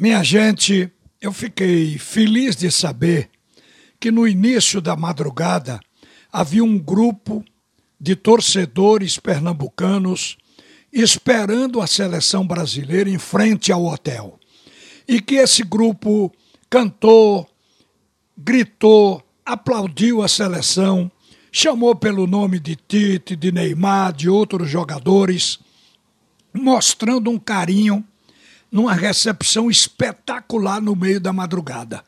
Minha gente, eu fiquei feliz de saber que no início da madrugada havia um grupo de torcedores pernambucanos esperando a seleção brasileira em frente ao hotel. E que esse grupo cantou, gritou, aplaudiu a seleção, chamou pelo nome de Tite, de Neymar, de outros jogadores, mostrando um carinho numa recepção espetacular no meio da madrugada.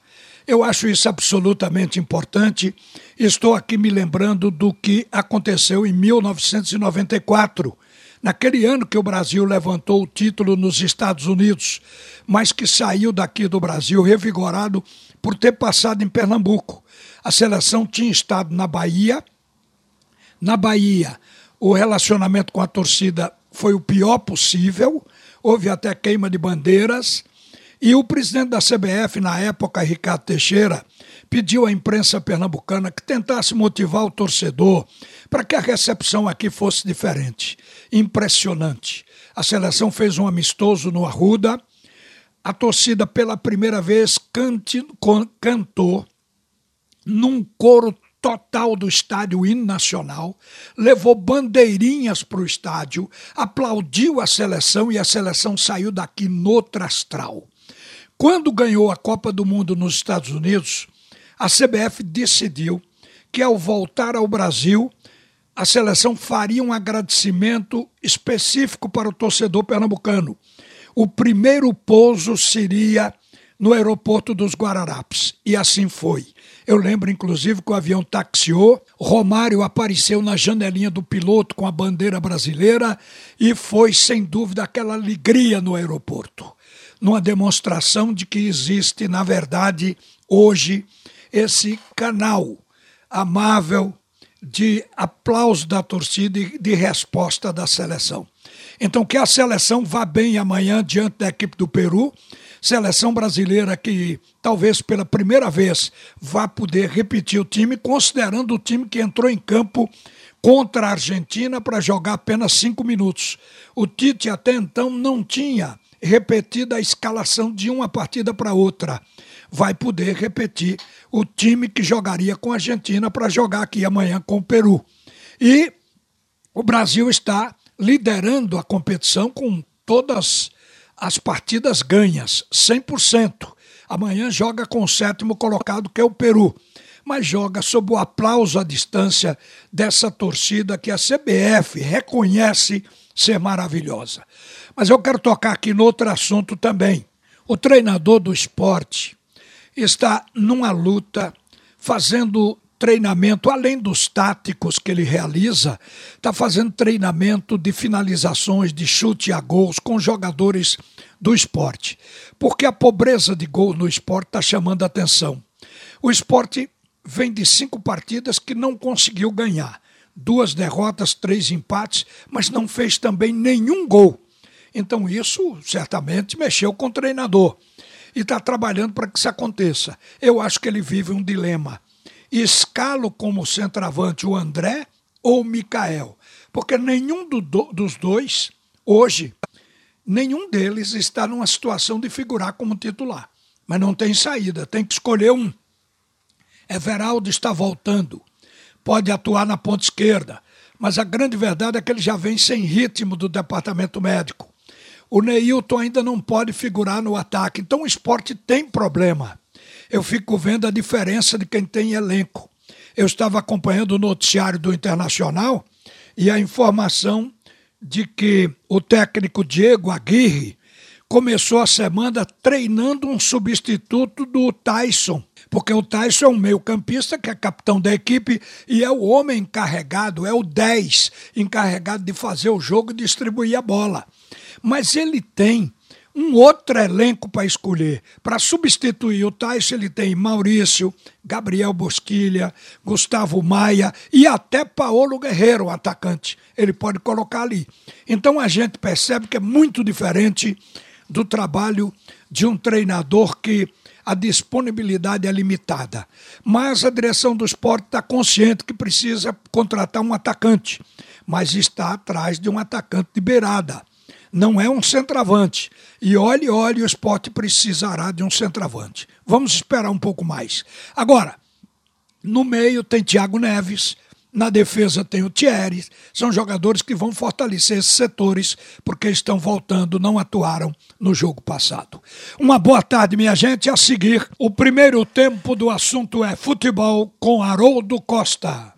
Eu acho isso absolutamente importante. Estou aqui me lembrando do que aconteceu em 1994, naquele ano que o Brasil levantou o título nos Estados Unidos, mas que saiu daqui do Brasil revigorado por ter passado em Pernambuco. A seleção tinha estado na Bahia. Na Bahia, o relacionamento com a torcida foi o pior possível houve até queima de bandeiras. E o presidente da CBF, na época, Ricardo Teixeira, pediu à imprensa pernambucana que tentasse motivar o torcedor para que a recepção aqui fosse diferente. Impressionante. A seleção fez um amistoso no Arruda. A torcida, pela primeira vez, cante, cantou num coro total do estádio o hino nacional, levou bandeirinhas para o estádio, aplaudiu a seleção e a seleção saiu daqui no astral. Quando ganhou a Copa do Mundo nos Estados Unidos, a CBF decidiu que ao voltar ao Brasil, a seleção faria um agradecimento específico para o torcedor pernambucano. O primeiro pouso seria no aeroporto dos Guararapes. E assim foi. Eu lembro, inclusive, que o avião taxiou, Romário apareceu na janelinha do piloto com a bandeira brasileira e foi, sem dúvida, aquela alegria no aeroporto. Numa demonstração de que existe, na verdade, hoje, esse canal amável de aplauso da torcida e de resposta da seleção. Então, que a seleção vá bem amanhã diante da equipe do Peru seleção brasileira que talvez pela primeira vez vá poder repetir o time, considerando o time que entrou em campo contra a Argentina para jogar apenas cinco minutos. O Tite até então não tinha repetido a escalação de uma partida para outra. Vai poder repetir o time que jogaria com a Argentina para jogar aqui amanhã com o Peru. E o Brasil está liderando a competição com todas as partidas ganhas, 100%. Amanhã joga com o sétimo colocado, que é o Peru. Mas joga sob o aplauso à distância dessa torcida que a CBF reconhece ser maravilhosa. Mas eu quero tocar aqui no outro assunto também. O treinador do esporte está numa luta, fazendo treinamento, além dos táticos que ele realiza, está fazendo treinamento de finalizações, de chute a gols com jogadores do esporte. Porque a pobreza de gol no esporte está chamando a atenção. O esporte vem de cinco partidas que não conseguiu ganhar. Duas derrotas, três empates, mas não fez também nenhum gol. Então isso certamente mexeu com o treinador e está trabalhando para que isso aconteça. Eu acho que ele vive um dilema escalo como centroavante o André ou o Mikael, porque nenhum do, dos dois, hoje, nenhum deles está numa situação de figurar como titular. Mas não tem saída, tem que escolher um. Everaldo está voltando, pode atuar na ponta esquerda, mas a grande verdade é que ele já vem sem ritmo do departamento médico. O Neilton ainda não pode figurar no ataque, então o esporte tem problema eu fico vendo a diferença de quem tem elenco. Eu estava acompanhando o noticiário do Internacional e a informação de que o técnico Diego Aguirre começou a semana treinando um substituto do Tyson, porque o Tyson é um meio-campista que é capitão da equipe e é o homem encarregado, é o 10 encarregado de fazer o jogo e distribuir a bola. Mas ele tem um outro elenco para escolher. Para substituir o Tyson, ele tem Maurício, Gabriel Bosquilha, Gustavo Maia e até Paulo Guerreiro, o atacante. Ele pode colocar ali. Então a gente percebe que é muito diferente do trabalho de um treinador que a disponibilidade é limitada. Mas a direção do esporte está consciente que precisa contratar um atacante, mas está atrás de um atacante de beirada não é um centroavante. E olhe, olhe, o esporte precisará de um centroavante. Vamos esperar um pouco mais. Agora, no meio tem Thiago Neves, na defesa tem o Thierry, são jogadores que vão fortalecer esses setores porque estão voltando, não atuaram no jogo passado. Uma boa tarde, minha gente. A seguir, o primeiro tempo do assunto é futebol com Haroldo Costa.